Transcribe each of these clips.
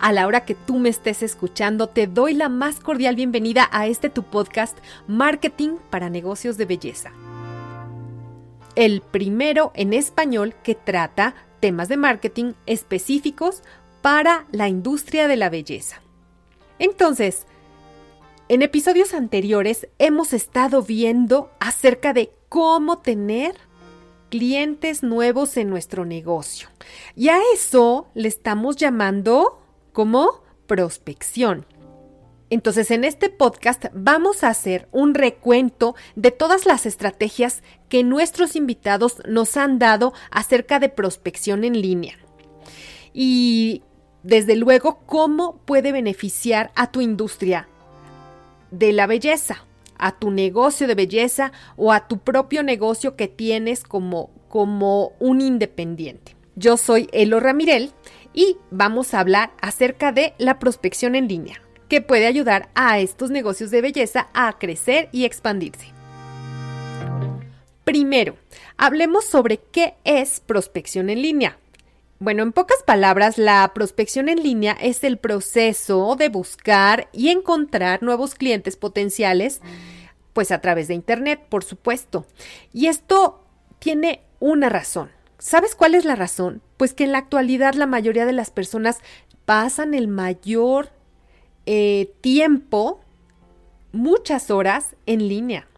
a la hora que tú me estés escuchando, te doy la más cordial bienvenida a este tu podcast Marketing para Negocios de Belleza. El primero en español que trata temas de marketing específicos para la industria de la belleza. Entonces, en episodios anteriores hemos estado viendo acerca de cómo tener clientes nuevos en nuestro negocio. Y a eso le estamos llamando como prospección. Entonces, en este podcast vamos a hacer un recuento de todas las estrategias que nuestros invitados nos han dado acerca de prospección en línea. Y, desde luego, cómo puede beneficiar a tu industria de la belleza, a tu negocio de belleza o a tu propio negocio que tienes como, como un independiente. Yo soy Elo Ramirel y vamos a hablar acerca de la prospección en línea, que puede ayudar a estos negocios de belleza a crecer y expandirse. Primero, hablemos sobre qué es prospección en línea. Bueno, en pocas palabras, la prospección en línea es el proceso de buscar y encontrar nuevos clientes potenciales, pues a través de Internet, por supuesto. Y esto tiene una razón. ¿Sabes cuál es la razón? Pues que en la actualidad la mayoría de las personas pasan el mayor eh, tiempo, muchas horas en línea.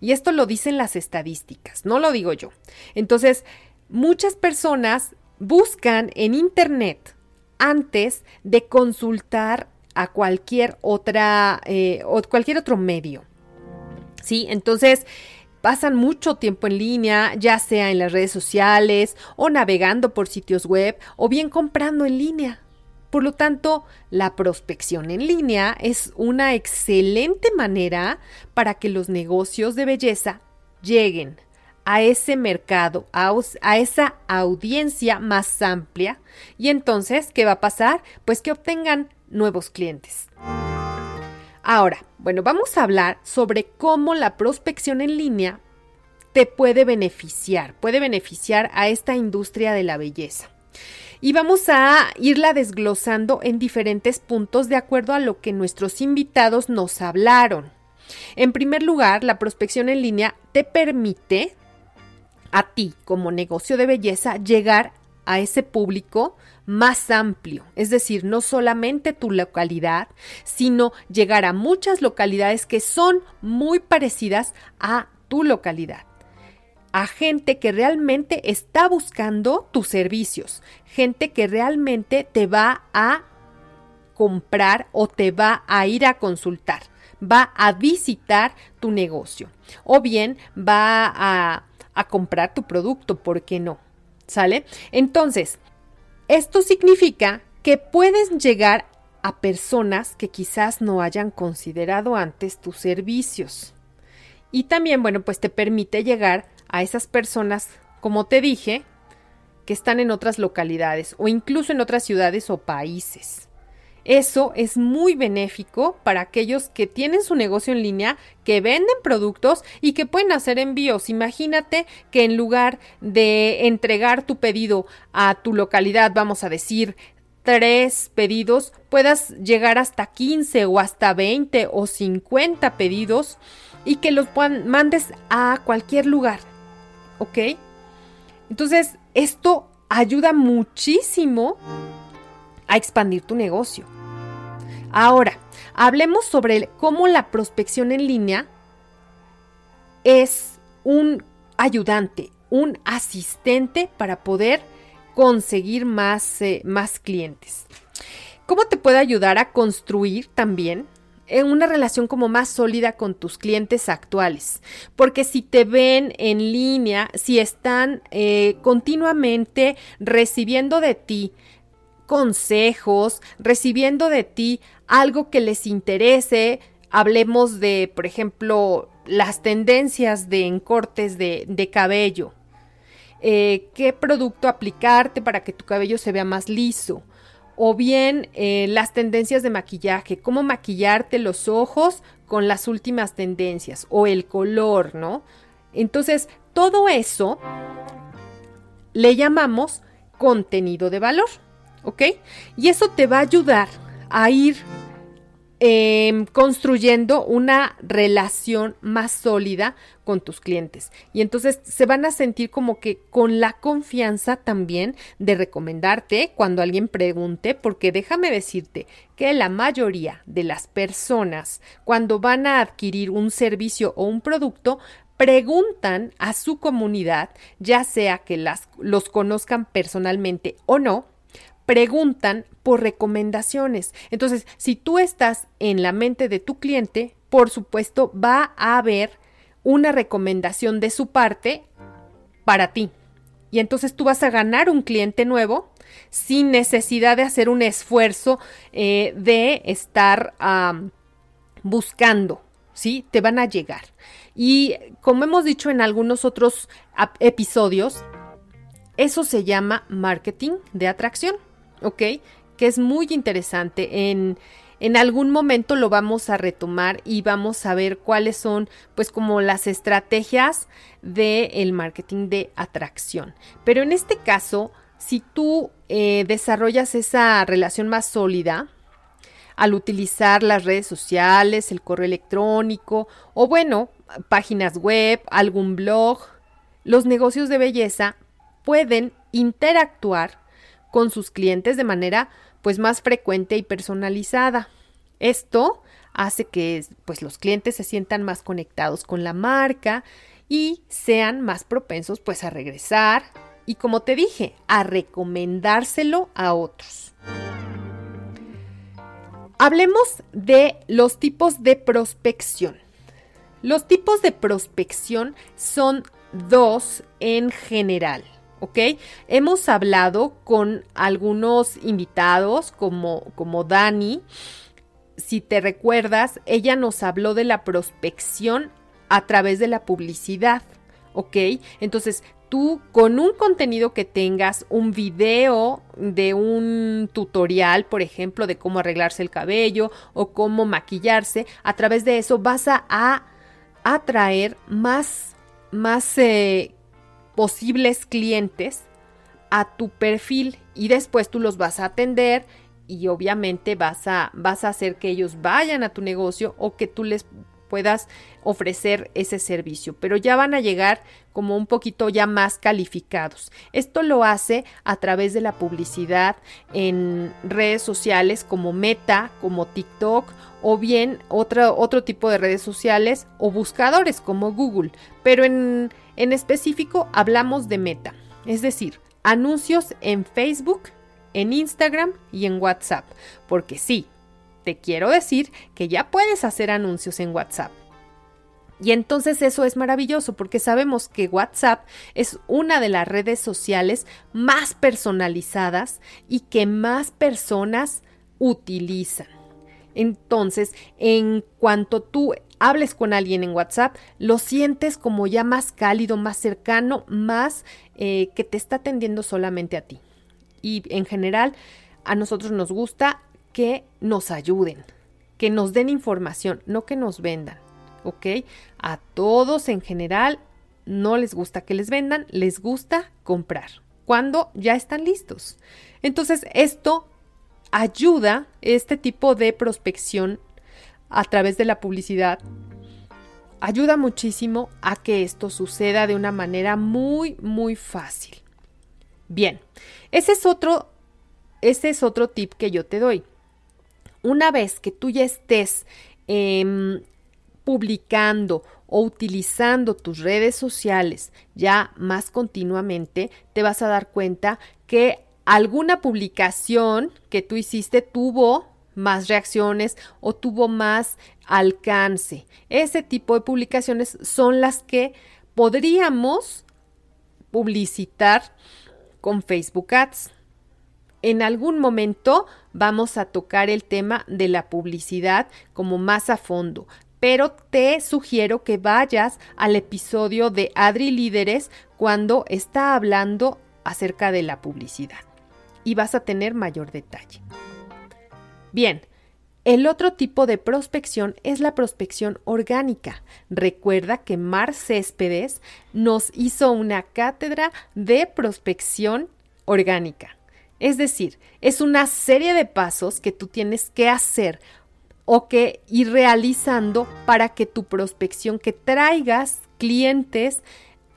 Y esto lo dicen las estadísticas, no lo digo yo. Entonces, muchas personas buscan en Internet antes de consultar a cualquier otra eh, o cualquier otro medio. ¿Sí? Entonces, pasan mucho tiempo en línea, ya sea en las redes sociales o navegando por sitios web o bien comprando en línea. Por lo tanto, la prospección en línea es una excelente manera para que los negocios de belleza lleguen a ese mercado, a, esa audiencia más amplia. Y entonces, ¿qué va a pasar? Pues que obtengan nuevos clientes. Ahora, bueno, vamos a hablar sobre cómo la prospección en línea te puede beneficiar, puede beneficiar a esta industria de la belleza. Y vamos a irla desglosando en diferentes puntos de acuerdo a lo que nuestros invitados nos hablaron. En primer lugar, la prospección en línea te permite a ti como negocio de belleza llegar a ese público más amplio, es decir, no solamente tu localidad, sino llegar a muchas localidades que son muy parecidas a tu localidad a gente que realmente está buscando tus servicios, gente que realmente te va a comprar o te va a ir a consultar, va a visitar tu negocio o bien va a, comprar tu producto, ¿por qué no? ¿Sale? Entonces, esto significa que puedes llegar a personas que quizás no hayan considerado antes tus servicios. Y también, bueno, pues te permite llegar a esas personas, como te dije, que están en otras localidades o incluso en otras ciudades o países. Eso es muy benéfico para aquellos que tienen su negocio en línea, que venden productos y que pueden hacer envíos. Imagínate que en lugar de entregar tu pedido a tu localidad, vamos a decir, tres pedidos, puedas llegar hasta 15 o hasta 20 o 50 pedidos y que los mandes a cualquier lugar. ¿Ok? Entonces, esto ayuda muchísimo a expandir tu negocio. Ahora, hablemos sobre cómo la prospección en línea es un ayudante, un asistente para poder conseguir más, eh, más clientes. ¿Cómo te puede ayudar a construir también en una relación como más sólida con tus clientes actuales. Porque si te ven en línea, si están eh, continuamente recibiendo de ti consejos, recibiendo de ti algo que les interese, hablemos de, por ejemplo, las tendencias de encortes de, cabello. Eh, qué producto aplicarte para que tu cabello se vea más liso o bien eh, las tendencias de maquillaje, cómo maquillarte los ojos con las últimas tendencias o el color, ¿no? Entonces, todo eso le llamamos contenido de valor, ¿ok? Y eso te va a ayudar a ir Em, construyendo una relación más sólida con tus clientes. Y entonces se van a sentir como que con la confianza también de recomendarte cuando alguien pregunte, porque déjame decirte que la mayoría de las personas cuando van a adquirir un servicio o un producto, preguntan a su comunidad, ya sea que las, los conozcan personalmente o no, preguntan por recomendaciones. Entonces, si tú estás en la mente de tu cliente, por supuesto va a haber una recomendación de su parte para ti. Y entonces tú vas a ganar un cliente nuevo sin necesidad de hacer un esfuerzo eh, de estar buscando, ¿sí? Te van a llegar. Y como hemos dicho en algunos otros episodios, eso se llama marketing de atracción. ¿Ok? Que es muy interesante. En, en algún momento lo vamos a retomar y vamos a ver cuáles son, pues, como las estrategias del marketing de atracción. Pero en este caso, si tú eh, desarrollas esa relación más sólida, al utilizar las redes sociales, el correo electrónico o bueno, páginas web, algún blog, los negocios de belleza pueden interactuar con sus clientes de manera pues más frecuente y personalizada. Esto hace que pues los clientes se sientan más conectados con la marca y sean más propensos pues a regresar y como te dije, a recomendárselo a otros. Hablemos de los tipos de prospección. Los tipos de prospección son dos en general. ¿Ok? Hemos hablado con algunos invitados como, como Dani. Si te recuerdas, ella nos habló de la prospección a través de la publicidad, ¿ok? Entonces, tú con un contenido que tengas, un video de un tutorial, por ejemplo, de cómo arreglarse el cabello o cómo maquillarse, a través de eso vas a, atraer más, más eh, posibles clientes a tu perfil y después tú los vas a atender y obviamente vas a, vas a hacer que ellos vayan a tu negocio o que tú les puedas ofrecer ese servicio, pero ya van a llegar como un poquito ya más calificados. Esto lo hace a través de la publicidad en redes sociales como Meta, como TikTok o bien otro, otro tipo de redes sociales o buscadores como Google, pero en en específico, hablamos de meta, es decir, anuncios en Facebook, en Instagram y en WhatsApp. Porque sí, te quiero decir que ya puedes hacer anuncios en WhatsApp. Y entonces eso es maravilloso porque sabemos que WhatsApp es una de las redes sociales más personalizadas y que más personas utilizan. Entonces, en cuanto tú hables con alguien en WhatsApp, lo sientes como ya más cálido, más cercano, más eh, que te está atendiendo solamente a ti. Y en general, a nosotros nos gusta que nos ayuden, que nos den información, no que nos vendan. ¿Ok? A todos en general no les gusta que les vendan, les gusta comprar cuando ya están listos. Entonces, esto ayuda, este tipo de prospección a través de la publicidad ayuda muchísimo a que esto suceda de una manera muy, muy fácil. Bien, ese es otro, ese es otro tip que yo te doy. Una vez que tú ya estés em, publicando o utilizando tus redes sociales ya más continuamente, te vas a dar cuenta que alguna publicación que tú hiciste tuvo más reacciones o tuvo más alcance. Ese tipo de publicaciones son las que podríamos publicitar con Facebook Ads. En algún momento vamos a tocar el tema de la publicidad como más a fondo, pero te sugiero que vayas al episodio de Adri Líderes cuando está hablando acerca de la publicidad y vas a tener mayor detalle. Bien, el otro tipo de prospección es la prospección orgánica. Recuerda que Mar Céspedes nos hizo una cátedra de prospección orgánica. Es decir, es una serie de pasos que tú tienes que hacer o que ir realizando para que tu prospección, que traigas clientes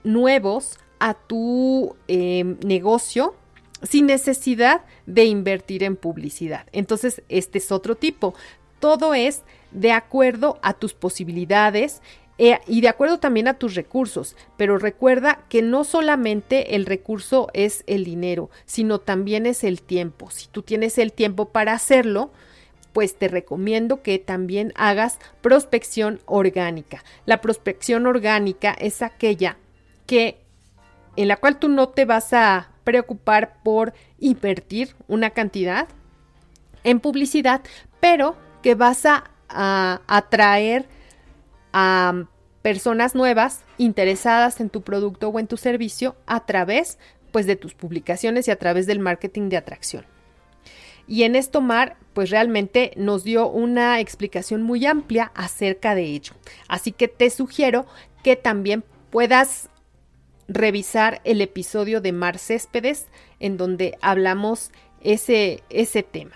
nuevos a tu eh, negocio, sin necesidad de invertir en publicidad. Entonces, este es otro tipo. Todo es de acuerdo a tus posibilidades eh, y de acuerdo también a tus recursos. Pero recuerda que no solamente el recurso es el dinero, sino también es el tiempo. Si tú tienes el tiempo para hacerlo, pues te recomiendo que también hagas prospección orgánica. La prospección orgánica es aquella que en la cual tú no te vas a preocupar por invertir una cantidad en publicidad, pero que vas a, atraer a personas nuevas interesadas en tu producto o en tu servicio a través pues de tus publicaciones y a través del marketing de atracción. Y en esto Mar pues realmente nos dio una explicación muy amplia acerca de ello. Así que te sugiero que también puedas revisar el episodio de Mar Céspedes en donde hablamos ese, ese tema.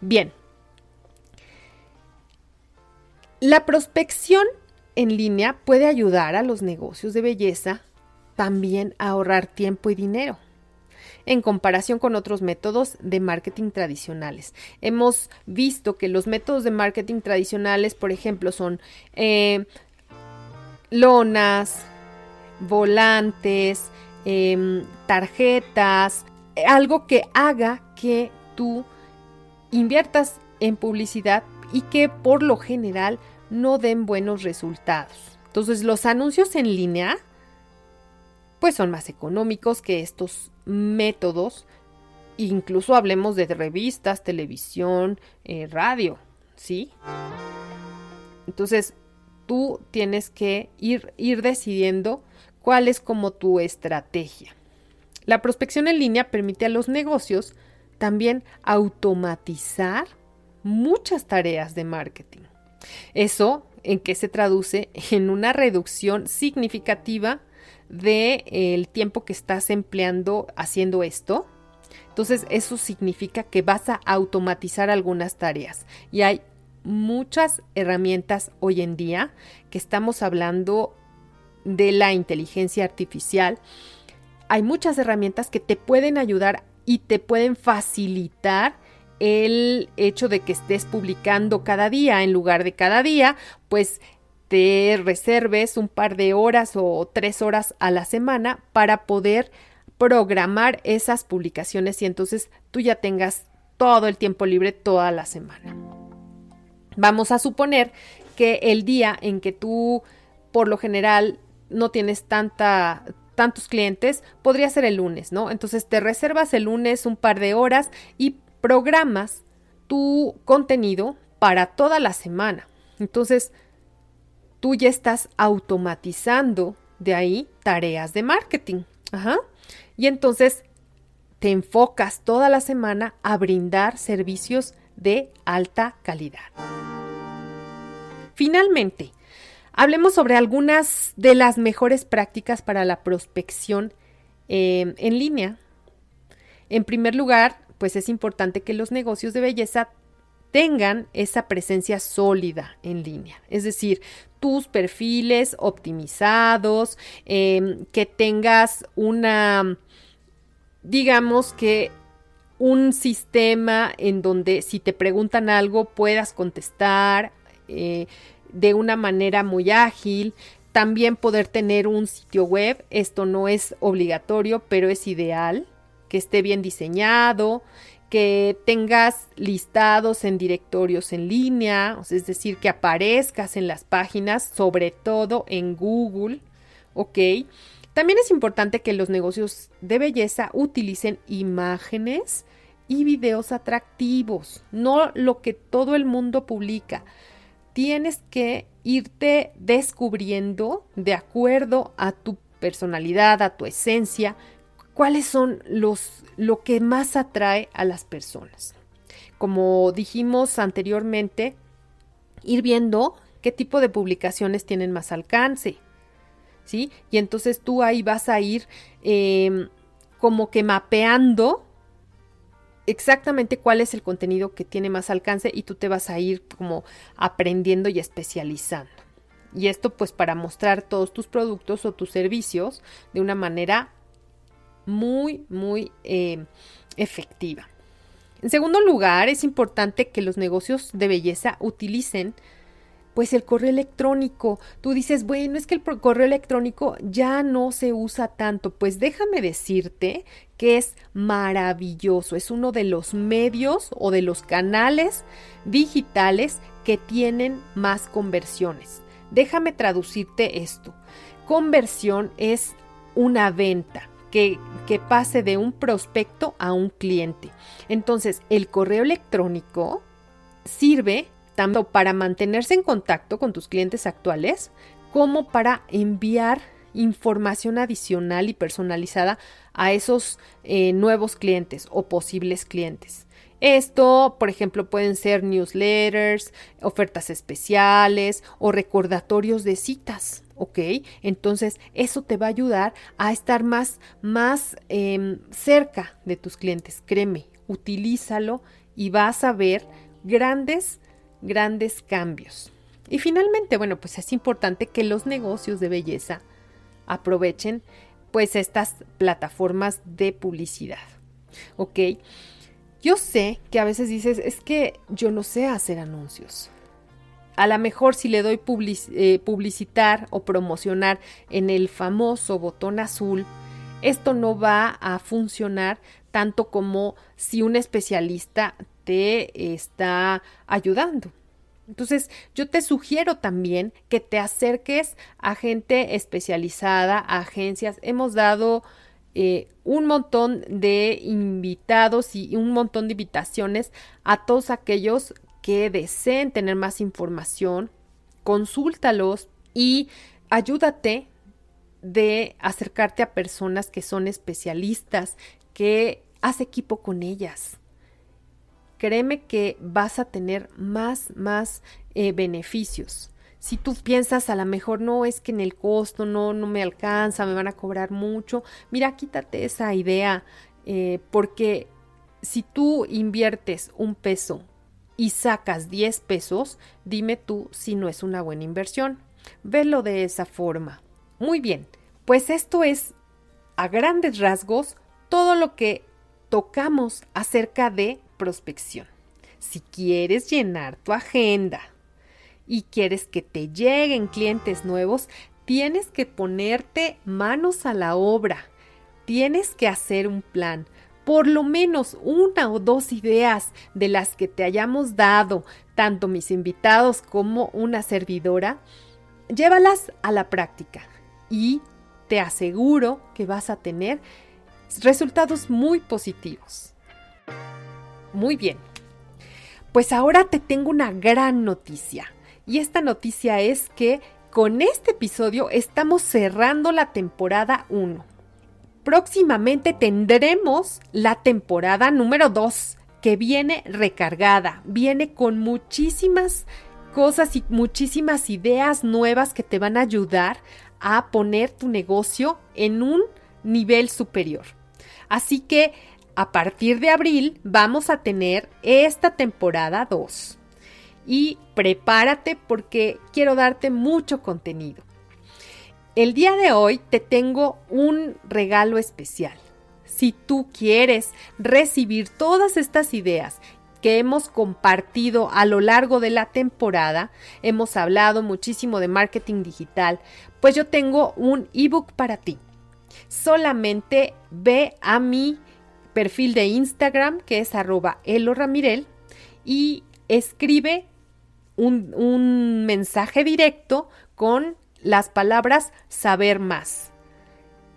Bien. La prospección en línea puede ayudar a los negocios de belleza también a ahorrar tiempo y dinero en comparación con otros métodos de marketing tradicionales. Hemos visto que los métodos de marketing tradicionales, por ejemplo, son eh, lonas, volantes, em, tarjetas, algo que haga que tú inviertas en publicidad y que por lo general no den buenos resultados. Entonces los anuncios en línea pues son más económicos que estos métodos. Incluso hablemos de revistas, televisión, eh, radio, ¿sí? Entonces tú tienes que ir, ir decidiendo cuál es como tu estrategia. La prospección en línea permite a los negocios también automatizar muchas tareas de marketing. Eso en que se traduce en una reducción significativa del el tiempo que estás empleando haciendo esto. Entonces, eso significa que vas a automatizar algunas tareas. Y hay muchas herramientas hoy en día que estamos hablando de la inteligencia artificial, hay muchas herramientas que te pueden ayudar y te pueden facilitar el hecho de que estés publicando cada día en lugar de cada día, pues te reserves un par de horas o tres horas a la semana para poder programar esas publicaciones y entonces tú ya tengas todo el tiempo libre toda la semana. Vamos a suponer que el día en que tú por lo general no tienes tanta, tantos clientes, podría ser el lunes, ¿no? Entonces te reservas el lunes un par de horas y programas tu contenido para toda la semana. Entonces, tú ya estás automatizando de ahí tareas de marketing. Ajá. Y entonces te enfocas toda la semana a brindar servicios de alta calidad. Finalmente, Hablemos sobre algunas de las mejores prácticas para la prospección em, en línea. En primer lugar, pues es importante que los negocios de belleza tengan esa presencia sólida en línea. Es decir, tus perfiles optimizados, em, que tengas una, digamos que un sistema en donde si te preguntan algo puedas contestar eh, de una manera muy ágil. También poder tener un sitio web. Esto no es obligatorio, pero es ideal. Que esté bien diseñado, que tengas listados en directorios en línea, es decir, que aparezcas en las páginas, sobre todo en Google, ¿ok? También es importante que los negocios de belleza utilicen imágenes y videos atractivos, no lo que todo el mundo publica. Tienes que irte descubriendo de acuerdo a tu personalidad, a tu esencia, cuáles son los lo que más atrae a las personas. Como dijimos anteriormente, ir viendo qué tipo de publicaciones tienen más alcance. ¿Sí? Y entonces tú ahí vas a ir em, como que mapeando exactamente cuál es el contenido que tiene más alcance y tú te vas a ir como aprendiendo y especializando. Y esto pues para mostrar todos tus productos o tus servicios de una manera muy, muy eh, efectiva. En segundo lugar, es importante que los negocios de belleza utilicen pues el correo electrónico. Tú dices, bueno, es que el correo electrónico ya no se usa tanto. Pues déjame decirte que es maravilloso. Es uno de los medios o de los canales digitales que tienen más conversiones. Déjame traducirte esto. Conversión es una venta que, pase de un prospecto a un cliente. Entonces, el correo electrónico sirve tanto para mantenerse en contacto con tus clientes actuales como para enviar información adicional y personalizada a esos eh, nuevos clientes o posibles clientes. Esto, por ejemplo, pueden ser newsletters, ofertas especiales o recordatorios de citas. ¿ok? Entonces eso te va a ayudar a estar más, más em, cerca de tus clientes. Créeme, utilízalo y vas a ver grandes, grandes cambios. Y finalmente, bueno, pues es importante que los negocios de belleza aprovechen pues estas plataformas de publicidad, ¿ok? Yo sé que a veces dices, es que yo no sé hacer anuncios a lo mejor si le doy eh, publicitar o promocionar en el famoso botón azul, esto no va a funcionar tanto como si un especialista te está ayudando. Entonces, yo te sugiero también que te acerques a gente especializada, a agencias. Hemos dado eh, un montón de invitados y un montón de invitaciones a todos aquellos que deseen tener más información, consúltalos y ayúdate de acercarte a personas que son especialistas, que haz equipo con ellas. Créeme que vas a tener más, más eh, beneficios. Si tú piensas a lo mejor no es que en el costo no, no me alcanza, me van a cobrar mucho, mira, quítate esa idea, eh, porque si tú inviertes un peso y sacas 10 pesos, dime tú si no es una buena inversión. Velo de esa forma. Muy bien, pues esto es a grandes rasgos todo lo que tocamos acerca de prospección. Si quieres llenar tu agenda y quieres que te lleguen clientes nuevos, tienes que ponerte manos a la obra. Tienes que hacer un plan por lo menos una o dos ideas de las que te hayamos dado, tanto mis invitados como una servidora, llévalas a la práctica y te aseguro que vas a tener resultados muy positivos. Muy bien, pues ahora te tengo una gran noticia. Y esta noticia es que con este episodio estamos cerrando la temporada 1 próximamente tendremos la temporada número 2 que viene recargada, viene con muchísimas cosas y muchísimas ideas nuevas que te van a ayudar a poner tu negocio en un nivel superior. Así que a partir de abril vamos a tener esta temporada 2. Y prepárate porque quiero darte mucho contenido. El día de hoy te tengo un regalo especial. Si tú quieres recibir todas estas ideas que hemos compartido a lo largo de la temporada, hemos hablado muchísimo de marketing digital, pues yo tengo un ebook para ti. Solamente ve a mi perfil de Instagram, que es arroba eloramirel, y escribe un, un mensaje directo con las palabras saber más.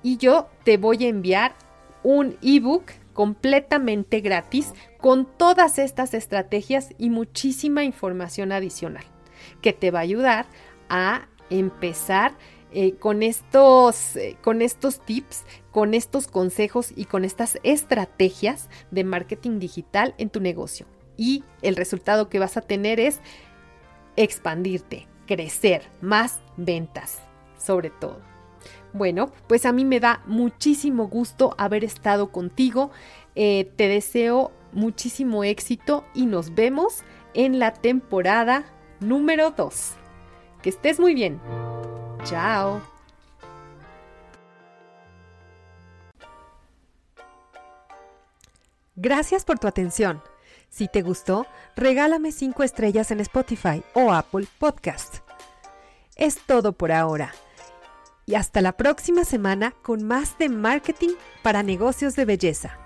Y yo te voy a enviar un ebook completamente gratis con todas estas estrategias y muchísima información adicional que te va a ayudar a empezar eh, con, estos, eh, con estos tips, con estos consejos y con estas estrategias de marketing digital en tu negocio. Y el resultado que vas a tener es expandirte, crecer, más ventas, sobre todo. Bueno, pues a mí me da muchísimo gusto haber estado contigo. Eh, te deseo muchísimo éxito y nos vemos en la temporada número 2. Que estés muy bien. Chao. Gracias por tu atención. Si te gustó, regálame 5 estrellas en Spotify o Apple Podcast. Es todo por ahora. Y hasta la próxima semana con más de marketing para negocios de belleza.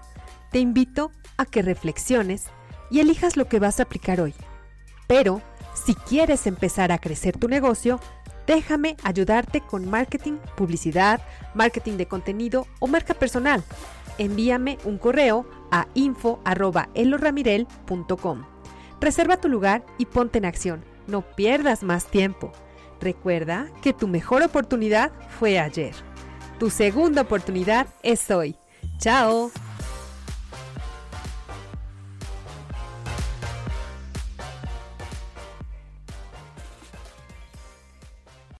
Te invito a que reflexiones y elijas lo que vas a aplicar hoy. Pero, si quieres empezar a crecer tu negocio, déjame ayudarte con marketing, publicidad, marketing de contenido o marca personal. Envíame un correo a info.eloramirel.com. Reserva tu lugar y ponte en acción. No pierdas más tiempo. Recuerda que tu mejor oportunidad fue ayer. Tu segunda oportunidad es hoy. ¡Chao!